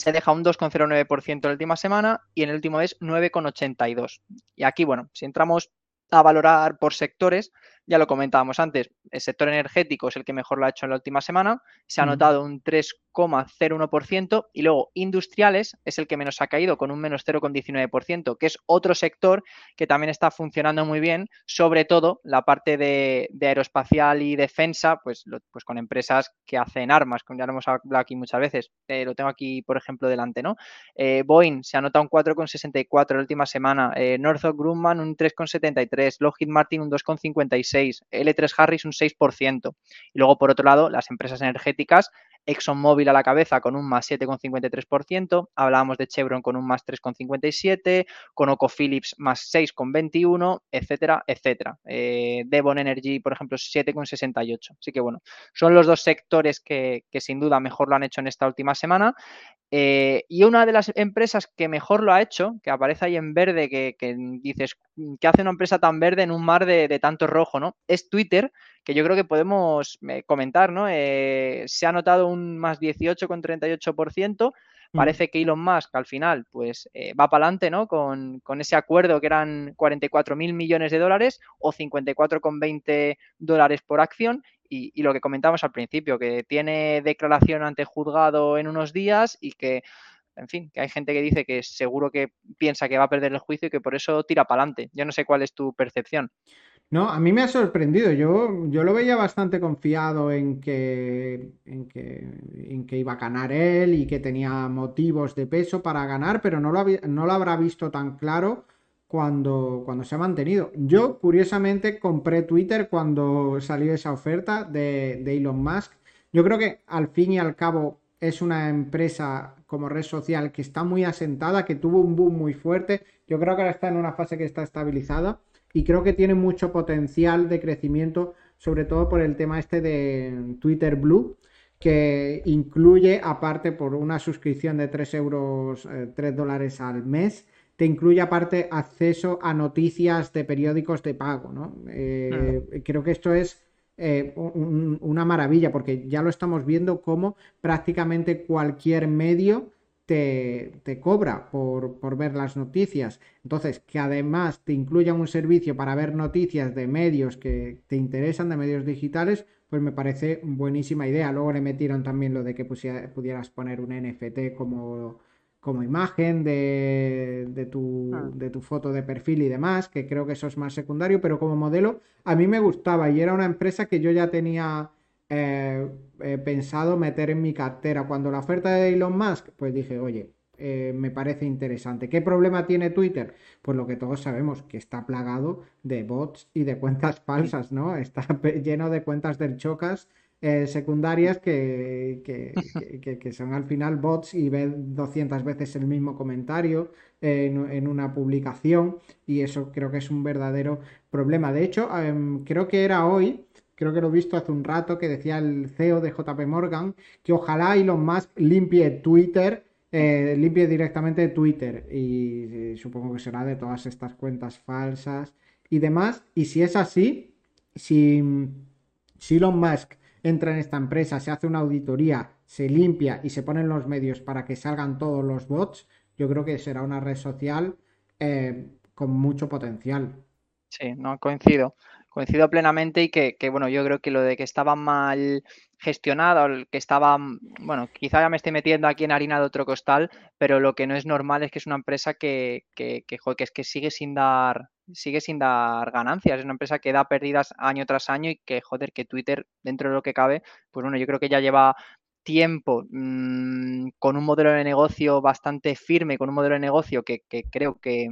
se deja un 2,09% en la última semana y en el último es 9,82. Y aquí, bueno, si entramos a valorar por sectores, ya lo comentábamos antes, el sector energético es el que mejor lo ha hecho en la última semana, se ha notado un 3,01% y luego industriales es el que menos ha caído con un menos 0,19%, que es otro sector que también está funcionando muy bien, sobre todo la parte de, aeroespacial y defensa, pues, pues con empresas que hacen armas, como ya lo hemos hablado aquí muchas veces, eh, lo tengo aquí por ejemplo delante, ¿no? Eh, Boeing se ha notado un 4,64 en la última semana, eh, Northrop Grumman un 3,73, Lockheed Martin un 2,56, L3 Harris un 6%. Y luego, por otro lado, las empresas energéticas, ExxonMobil a la cabeza con un más 7,53%, hablábamos de Chevron con un más 3,57%, con Phillips más 6,21%, etcétera, etcétera. Eh, Devon Energy, por ejemplo, 7,68%. Así que bueno, son los dos sectores que, sin duda mejor lo han hecho en esta última semana. Eh, y una de las empresas que mejor lo ha hecho, que aparece ahí en verde, que, dices, ¿qué hace una empresa tan verde en un mar de, de tanto rojo? ¿no? Es Twitter, que yo creo que podemos eh, comentar, ¿no? Se ha notado un más 18,38%. Mm. Parece que Elon Musk al final pues eh, va para adelante ¿no? Con, ese acuerdo que eran 44 mil millones de dólares o 54,20 dólares por acción y, y, lo que comentamos al principio, que tiene declaración ante juzgado en unos días y que, en fin, que hay gente que dice que seguro que piensa que va a perder el juicio y que por eso tira para adelante. Yo no sé cuál es tu percepción. No, a mí me ha sorprendido. Yo, yo lo veía bastante confiado en que, en que, en que iba a ganar él y que tenía motivos de peso para ganar, pero no lo, no lo habrá visto tan claro cuando, cuando se ha mantenido. Yo, curiosamente, compré Twitter cuando salió esa oferta de, de Elon Musk. Yo creo que al fin y al cabo es una empresa como red social que está muy asentada, que tuvo un boom muy fuerte. Yo creo que ahora está en una fase que está estabilizada y creo que tiene mucho potencial de crecimiento, sobre todo por el tema este de Twitter Blue, que incluye, aparte por una suscripción de 3 euros, 3 eh, dólares al mes, te incluye aparte acceso a noticias de periódicos de pago, ¿no? Eh, creo que esto es eh, una maravilla, porque ya lo estamos viendo como prácticamente cualquier medio te, cobra por, por, ver las noticias. Entonces, que además te incluya un servicio para ver noticias de medios que te interesan, de medios digitales, pues me parece buenísima idea. Luego le metieron también lo de que pudieras poner un NFT como como imagen de, tu, ah. de tu foto de perfil y demás, que creo que eso es más secundario, pero como modelo a mí me gustaba y era una empresa que yo ya tenía eh, eh, pensado meter en mi cartera. Cuando la oferta de Elon Musk, pues dije, oye, eh, me parece interesante. ¿Qué problema tiene Twitter? Pues lo que todos sabemos, que está plagado de bots y de cuentas [laughs] falsas, ¿no? Está lleno de cuentas del Chocas eh, secundarias que, que, [laughs] son al final bots y ven 200 veces el mismo comentario en, una publicación y eso creo que es un verdadero problema. De hecho, em, creo que era hoy, creo que lo he visto hace un rato, que decía el CEO de JP Morgan que ojalá Elon Musk limpie Twitter. Eh, limpie directamente Twitter y, supongo que será de todas estas cuentas falsas y demás. Y si es así, si, si Elon Musk entra en esta empresa, se hace una auditoría, se limpia y se ponen los medios para que salgan todos los bots, yo creo que será una red social eh, con mucho potencial. Sí, no coincido. Coincido plenamente y que, bueno, yo creo que lo de que estaba mal gestionado, que estaba, bueno, quizá ya me estoy metiendo aquí en harina de otro costal, pero lo que no es normal es que es una empresa que, que, que, es que sigue sin dar, sigue sin dar ganancias. Es una empresa que da pérdidas año tras año y que, joder, que Twitter, dentro de lo que cabe, pues bueno, yo creo que ya lleva tiempo mmm, con un modelo de negocio bastante firme, con un modelo de negocio que creo que,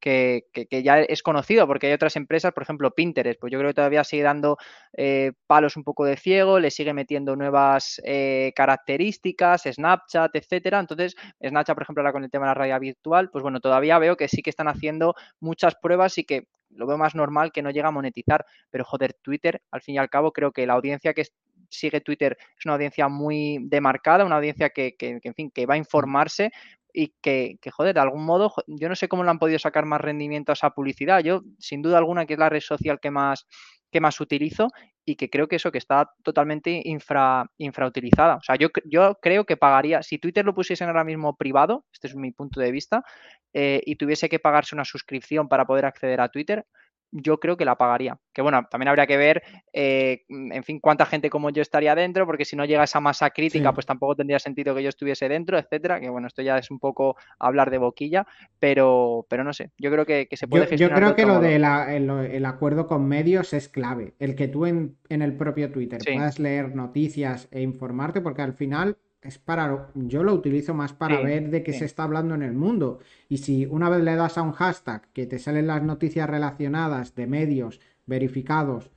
que, ya es conocido, porque hay otras empresas, por ejemplo, Pinterest, pues yo creo que todavía sigue dando eh, palos un poco de ciego, le sigue metiendo nuevas eh, características, Snapchat, etcétera. Entonces, Snapchat, por ejemplo, ahora con el tema de la realidad virtual, pues bueno, todavía veo que sí que están haciendo muchas pruebas y que lo veo más normal que no llega a monetizar. Pero joder, Twitter, al fin y al cabo, creo que la audiencia que sigue Twitter es una audiencia muy demarcada, una audiencia que, que, en fin, que va a informarse y que, que, joder, de algún modo, yo no sé cómo le han podido sacar más rendimiento a esa publicidad. Yo, sin duda alguna, que es la red social que más, que más utilizo y que creo que eso, que está totalmente infra, infrautilizada. O sea, yo, yo creo que pagaría, si Twitter lo pusiesen ahora mismo privado, este es mi punto de vista, eh, y tuviese que pagarse una suscripción para poder acceder a Twitter, yo creo que la pagaría. Que bueno, también habría que ver, eh, en fin, cuánta gente como yo estaría dentro, porque si no llega esa masa crítica, pues tampoco tendría sentido que yo estuviese dentro, etcétera. Que bueno, esto ya es un poco hablar de boquilla, pero, pero no sé, yo creo que, se puede yo, Yo creo que lo del de el, acuerdo con medios es clave. El que tú en, el propio Twitter puedas leer noticias e informarte, porque al final es para, yo lo utilizo más para ver de qué se está hablando en el mundo. Y si una vez le das a un hashtag que te salen las noticias relacionadas de medios verificados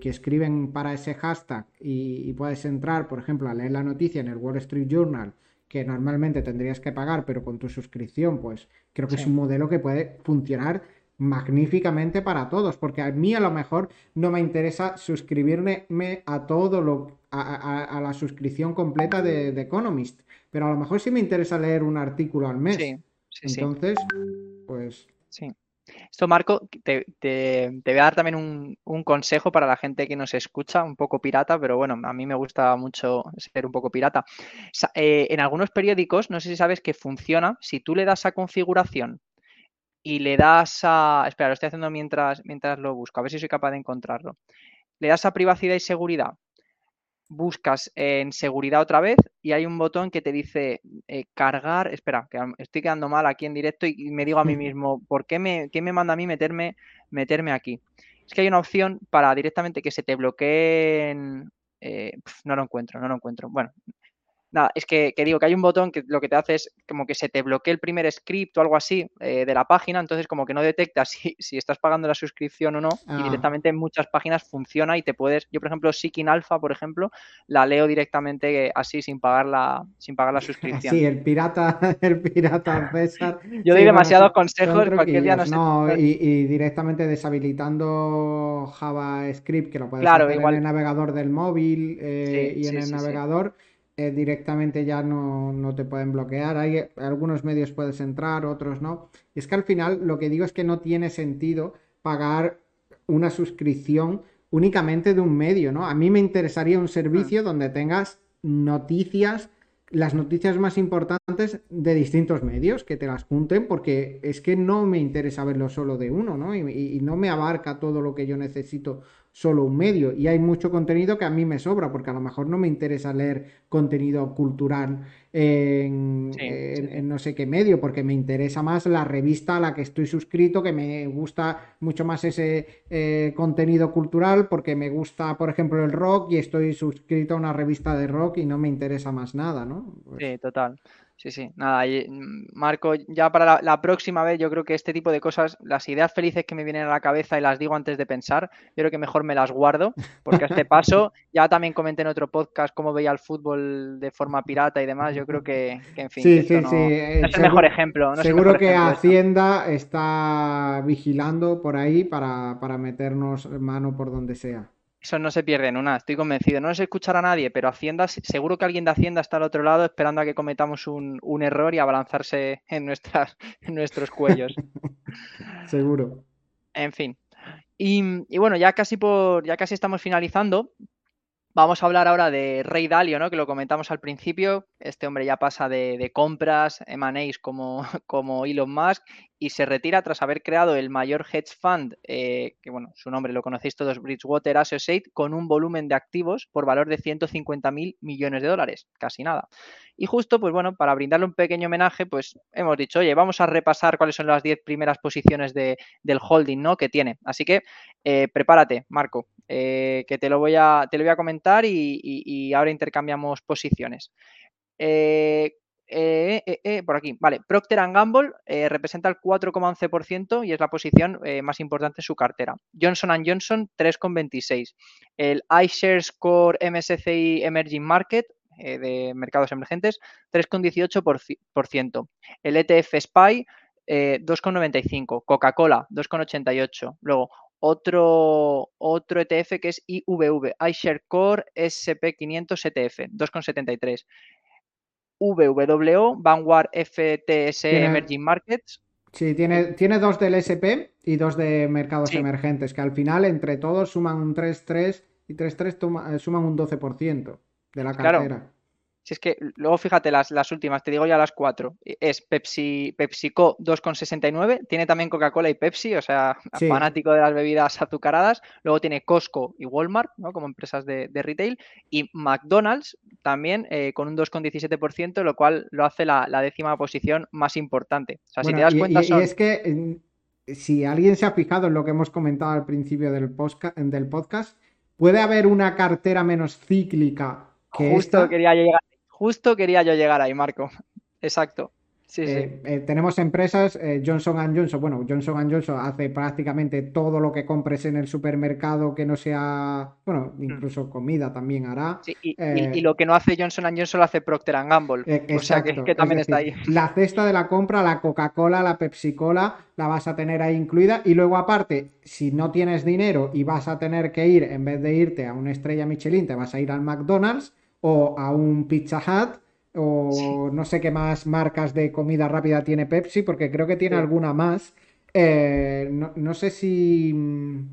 que escriben para ese hashtag y, puedes entrar, por ejemplo, a leer la noticia en el Wall Street Journal, que normalmente tendrías que pagar, pero con tu suscripción, pues creo que es un modelo que puede funcionar magníficamente para todos, porque a mí a lo mejor no me interesa suscribirme a todo lo, a, la suscripción completa de, Economist, pero a lo mejor sí me interesa leer un artículo al mes. Sí, Entonces, pues... Sí. Esto, Marco, te, voy a dar también un, consejo para la gente que nos escucha, un poco pirata, pero bueno, a mí me gusta mucho ser un poco pirata. Eh, en algunos periódicos, no sé si sabes que funciona, si tú le das a configuración y le das a. Espera, lo estoy haciendo mientras, mientras lo busco, a ver si soy capaz de encontrarlo. Le das a privacidad y seguridad. Buscas en seguridad otra vez y hay un botón que te dice eh, cargar. Espera, que estoy quedando mal aquí en directo y me digo a mí mismo, ¿por qué me, me manda a mí meterme, meterme aquí? Es que hay una opción para directamente que se te bloqueen. Eh, no lo encuentro, no lo encuentro. Bueno, Nada, es que, digo que hay un botón que lo que te hace es como que se te bloquee el primer script o algo así eh, de la página, entonces como que no detecta [laughs] si, si estás pagando la suscripción o no y ah. directamente en muchas páginas funciona y te puedes, yo por ejemplo Seeking Alpha, por ejemplo, la leo directamente así sin pagar la, sin pagar la suscripción. Sí, el pirata, [laughs] el pirata [laughs] César. yo doy demasiados consejos, cualquier día no, y, directamente deshabilitando JavaScript, que lo puedes hacer en el navegador del móvil eh, y en el navegador eh, directamente ya no, te pueden bloquear. Hay algunos medios puedes entrar, otros no. Y es que al final lo que digo es que no tiene sentido pagar una suscripción únicamente de un medio, ¿no? A mí me interesaría un servicio donde tengas noticias las noticias más importantes de distintos medios, que te las junten, porque es que no me interesa verlo solo de uno, ¿no? Y, no me abarca todo lo que yo necesito solo un medio. Y hay mucho contenido que a mí me sobra, porque a lo mejor no me interesa leer contenido cultural en, no sé qué medio, porque me interesa más la revista a la que estoy suscrito, que me gusta mucho más ese eh, contenido cultural, porque me gusta, por ejemplo, el rock y estoy suscrito a una revista de rock y no me interesa más nada, ¿no? Pues sí, total. Sí, sí, nada, mm, Marco, ya para la, próxima vez yo creo que este tipo de cosas, las ideas felices que me vienen a la cabeza y las digo antes de pensar, yo creo que mejor me las guardo, porque a este [laughs] paso, ya también comenté en otro podcast cómo veía el fútbol de forma pirata y demás, yo creo que, en fin, sí, sí, no, sí. es el mejor ejemplo. seguro que Hacienda está vigilando por ahí para, para meternos mano por donde sea. Eso no se pierde en una, estoy convencido. No se escuchará a nadie, pero Hacienda, seguro que alguien de Hacienda está al otro lado esperando a que cometamos un, error y abalanzarse en, nuestras, [laughs] en nuestros cuellos. [laughs] seguro. En fin. Y, bueno, ya casi por, ya casi estamos finalizando. Vamos a hablar ahora de Rey Dalio, ¿no? Que lo comentamos al principio. Este hombre ya pasa de, compras, M&A's como, [laughs] como Elon Musk y se retira tras haber creado el mayor hedge fund, eh, que bueno, su nombre lo conocéis todos, Bridgewater Associate, con un volumen de activos por valor de 150 mil millones de dólares, casi nada. Y justo, pues bueno, para brindarle un pequeño homenaje, pues hemos dicho, oye, vamos a repasar cuáles son las 10 primeras posiciones de, del holding, ¿no? Que tiene. Así que eh, prepárate, Marco, eh, que te lo voy a, te lo voy a comentar y, ahora intercambiamos posiciones. Eh, eh, eh, eh, por aquí, vale. Procter Gamble representa el 4,11% y es la posición más importante de su cartera. Johnson Johnson 3,26. El iShares Core MSCI Emerging Market de mercados emergentes 3,18%. El ETF SPY 2,95. Coca-Cola 2,88. Luego otro, otro ETF que es IVV, iShare Core SP500 ETF 2,73. VWO, Vanguard FTS Emerging Markets. Sí, tiene, tiene dos del SP y dos de mercados emergentes, que al final entre todos suman un 3,3 y 3,3 eh, suman un 12% de la cartera. Si es que luego fíjate las, las últimas, te digo ya las cuatro. Es Pepsi, PepsiCo 2,69. Tiene también Coca-Cola y Pepsi, o sea, fanático de las bebidas azucaradas. Luego tiene Costco y Walmart, ¿no? Como empresas de, retail. Y McDonald's también eh, con un 2,17%, lo cual lo hace la, décima posición más importante. O sea, si te das cuenta. Y, es que si alguien se ha fijado en lo que hemos comentado al principio del, podcast, puede haber una cartera menos cíclica que Justo quería llegar Justo quería yo llegar ahí, Marco. [laughs] Exacto. Sí, sí. Eh, eh, tenemos empresas, eh, Johnson Johnson, bueno, Johnson Johnson hace prácticamente todo lo que compres en el supermercado que no sea, bueno, mm. incluso comida también hará. Sí, y, lo que no hace Johnson Johnson lo hace Procter Gamble. o sea que, también está ahí. La cesta de la compra, la Coca-Cola, la Pepsi-Cola, la vas a tener ahí incluida. Y luego aparte, si no tienes dinero y vas a tener que ir, en vez de irte a una estrella Michelin, te vas a ir al McDonald's o a un Pizza Hut o no sé qué más marcas de comida rápida tiene Pepsi, porque creo que tiene alguna más. Eh, no, sé si mm,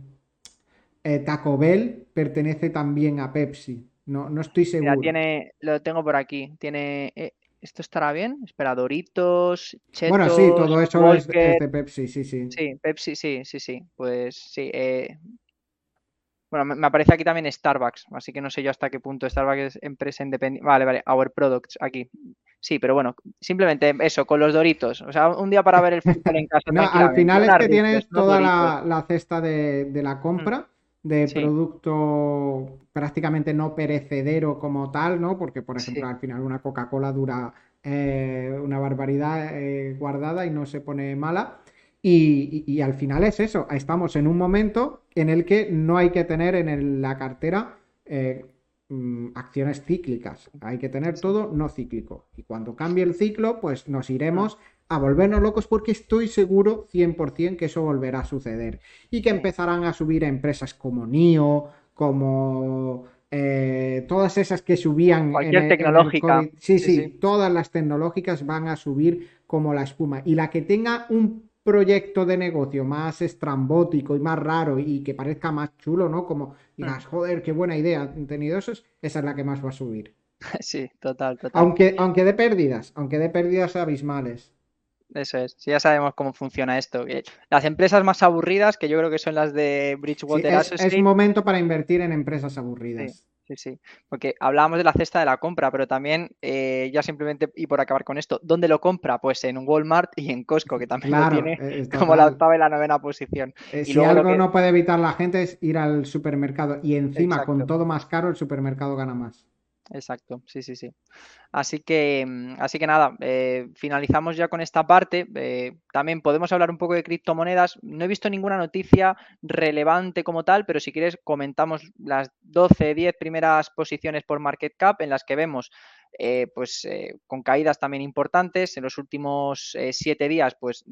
eh, Taco Bell pertenece también a Pepsi. No, no estoy seguro. tiene, lo tengo por aquí. Tiene. Eh, ¿Esto estará bien? Espera, Doritos, Chetos, Bueno, sí, todo eso es, de Pepsi, sí, sí. Sí, Pepsi, sí, sí, sí. Pues sí. Bueno, me aparece aquí también Starbucks, así que no sé yo hasta qué punto Starbucks es empresa independiente. Vale, vale, Our Products aquí. Sí, pero bueno, simplemente eso, con los Doritos. O sea, un día para ver el fútbol en casa. [laughs] al final es que tienes toda la, cesta de, la compra. Mm. de producto prácticamente no perecedero como tal, ¿no? Porque, por ejemplo, al final una Coca-Cola dura eh, una barbaridad eh, guardada y no se pone mala. Y, al final es eso, estamos en un momento en el que no hay que tener en la cartera eh, mm, acciones cíclicas, hay que tener todo no cíclico. Y cuando cambie el ciclo, pues nos iremos a volvernos locos porque estoy seguro 100% que eso volverá a suceder. Y que empezarán a subir empresas como NIO, como eh, todas esas que subían. Cualquier tecnológica. sí, sí, todas las tecnológicas van a subir como la espuma. Y la que tenga un proyecto de negocio más estrambótico y más raro y que parezca más chulo, ¿no? Como digas, mm. joder, qué buena idea han tenido esos, esa es la que más va a subir. [laughs] Sí, total, total. Aunque, aunque de pérdidas, aunque de pérdidas abismales. Eso es, sí, ya sabemos cómo funciona esto. Las empresas más aburridas, que yo creo que son las de Bridgewater sí, es, momento para invertir en empresas aburridas. Sí, sí, porque hablábamos de la cesta de la compra, pero también eh, ya simplemente, y por acabar con esto, ¿dónde lo compra? Pues en Walmart y en Costco, que también lo tiene eh, como la octava y la novena posición. Eh, si algo no puede evitar la gente es ir al supermercado y encima con todo más caro el supermercado gana más. Exacto, sí, sí, sí. Así que, mm, así que nada, eh, finalizamos ya con esta parte. Eh, también podemos hablar un poco de criptomonedas. No he visto ninguna noticia relevante como tal, pero si quieres comentamos las 12, 10 primeras posiciones por market cap en las que vemos eh, pues con caídas también importantes. En los últimos 7 días, pues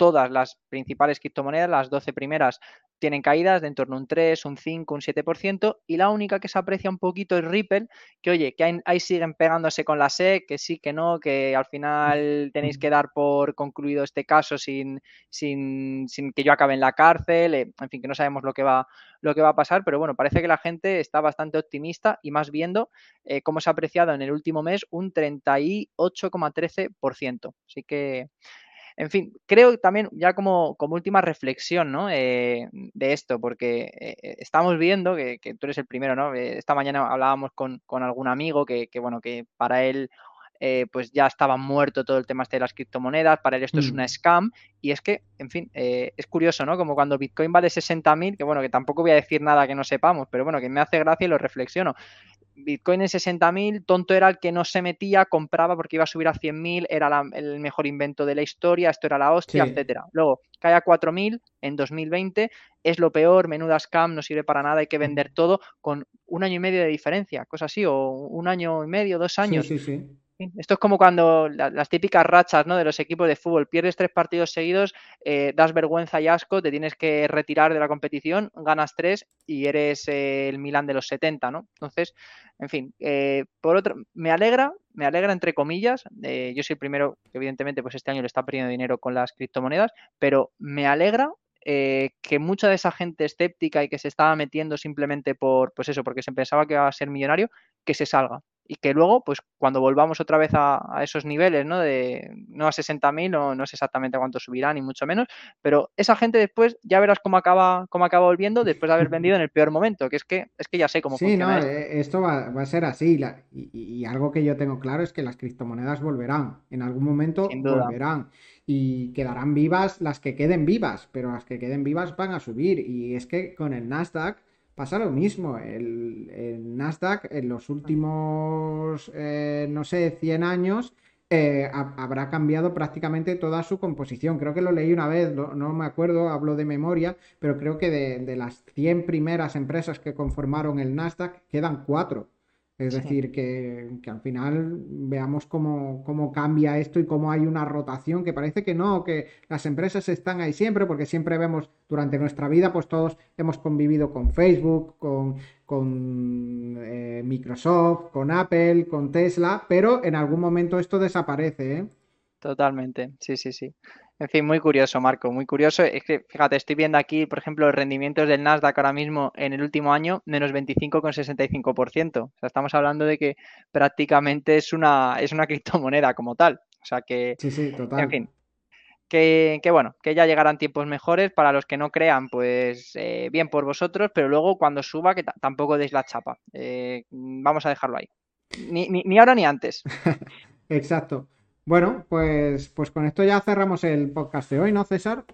todas las principales criptomonedas, las 12 primeras, tienen caídas de en torno a un 3, un 5, un 7%, y la única que se aprecia un poquito es Ripple, que oye, que ahí, siguen pegándose con la SEC, que sí, que no, que al final tenéis que dar por concluido este caso sin, sin, sin que yo acabe en la cárcel, eh, en fin, que no sabemos lo que va, lo que va a pasar, pero bueno, parece que la gente está bastante optimista y más viendo eh, cómo se ha apreciado en el último mes un 38,13%. Así que en fin, creo también ya como, como última reflexión ¿no? Eh, de esto, porque eh, eh, estamos viendo que, tú eres el primero, ¿no? esta mañana hablábamos con, algún amigo que, que, bueno, que para él pues ya estaba muerto todo el tema este de las criptomonedas, para él esto es mm. una scam, y es que, en fin, es curioso, ¿no? Como cuando Bitcoin vale 60.000, que bueno, que tampoco voy a decir nada que no sepamos, pero bueno, que me hace gracia y lo reflexiono. Bitcoin en 60.000, tonto era el que no se metía, compraba porque iba a subir a 100.000, era el mejor invento de la historia, esto era la hostia, etcétera. Luego cae a 4.000 en 2020, es lo peor, menuda scam, no sirve para nada, hay que vender todo con un año y medio de diferencia, cosa así, o un año y medio, dos años. Sí, sí, esto es como cuando las típicas rachas ¿no? de los equipos de fútbol, pierdes tres partidos seguidos, eh, das vergüenza y asco, te tienes que retirar de la competición, ganas tres y eres eh, el Milan de los 70, ¿no? Entonces, en fin, eh, por otro, me alegra, me alegra entre comillas, yo soy el primero que evidentemente pues este año le está perdiendo dinero con las criptomonedas, pero me alegra que mucha de esa gente escéptica y que se estaba metiendo simplemente por, pues eso, porque se pensaba que iba a ser millonario, que se salga y que luego, pues cuando volvamos otra vez a, esos niveles, ¿no? De no a 60.000, no, no sé exactamente cuánto subirá, ni mucho menos, pero esa gente después ya verás cómo acaba, cómo acaba volviendo después de haber [laughs] vendido en el peor momento, que es que, es que ya sé cómo sí, funciona. No, eh, esto va, a ser así, y, algo que yo tengo claro es que las criptomonedas volverán, en algún momento volverán. Y quedarán vivas las que queden vivas, pero las que queden vivas van a subir. Y es que con el Nasdaq, pasa lo mismo. El, Nasdaq en los últimos, eh, no sé, 100 años eh, habrá cambiado prácticamente toda su composición. Creo que lo leí una vez, no, me acuerdo, hablo de memoria, pero creo que de, de, las 100 primeras empresas que conformaron el Nasdaq quedan cuatro. Es decir, que, al final veamos cómo, cómo, cambia esto y cómo hay una rotación, que parece que no, que las empresas están ahí siempre, porque siempre vemos durante nuestra vida, pues todos hemos convivido con Facebook, con, con eh, Microsoft, con Apple, con Tesla, pero en algún momento esto desaparece. ¿eh? Totalmente, sí, sí, sí. En fin, muy curioso, Marco, muy curioso. Es que, fíjate, estoy viendo aquí, por ejemplo, los rendimientos del Nasdaq ahora mismo en el último año, menos 25,65%. O sea, estamos hablando de que prácticamente es una, es una [laughs] criptomoneda como tal. O sea que, sí, sí, total. en fin, que, bueno, que ya llegarán tiempos mejores. Para los que no crean, pues eh, bien por vosotros, pero luego cuando suba, que tampoco deis la chapa. Eh, vamos a dejarlo ahí. Ni, ni, ni ahora ni antes. [laughs] Exacto. Bueno, pues, pues con esto ya cerramos el podcast de hoy, ¿no, César?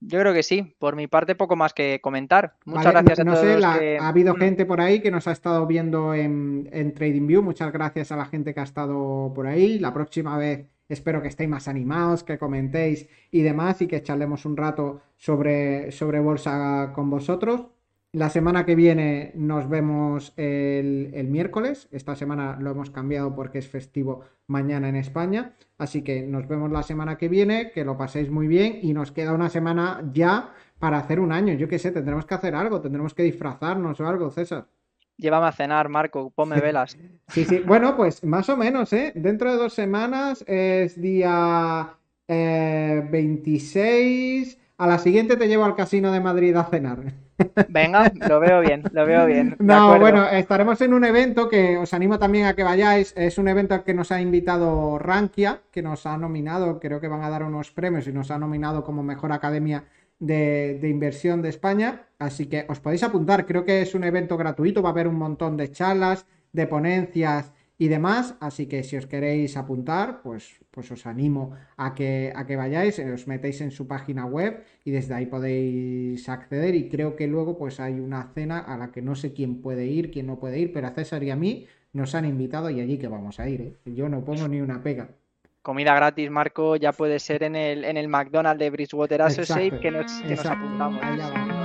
Yo creo que sí. Por mi parte, poco más que comentar. Muchas gracias a todos. Ha habido mm. gente por ahí que nos ha estado viendo en, en TradingView. Muchas gracias a la gente que ha estado por ahí. La próxima vez espero que estéis más animados, que comentéis y demás y que charlemos un rato sobre, sobre bolsa con vosotros. La semana que viene nos vemos el, miércoles. Esta semana lo hemos cambiado porque es festivo mañana en España. Así que nos vemos la semana que viene. Que lo paséis muy bien. Y nos queda una semana ya para hacer un año. Yo qué sé, tendremos que hacer algo. Tendremos que disfrazarnos o algo, César. Llévame a cenar, Marco. Ponme velas. sí, sí. Bueno, pues más o menos, ¿eh? Dentro de dos semanas es día 26. A la siguiente te llevo al Casino de Madrid a cenar. Venga, lo veo bien, lo veo bien. No, bueno, estaremos en un evento que os animo también a que vayáis. Es un evento al que nos ha invitado Rankia, que nos ha nominado, creo que van a dar unos premios y nos ha nominado como mejor academia de, de, inversión de España. Así que os podéis apuntar, creo que es un evento gratuito, va a haber un montón de charlas, de ponencias y demás. Así que si os queréis apuntar, pues, pues os animo a que, a que vayáis, eh, os metéis en su página web y desde ahí podéis acceder. Y creo que luego pues hay una cena a la que no sé quién puede ir, quién no puede ir, pero a César y a mí nos han invitado y allí que vamos a ir. ¿eh? Yo no pongo ni una pega. Comida gratis, Marco, ya puede ser en el, en el McDonald's de Bridgewater Associates que nos, que nos apuntamos.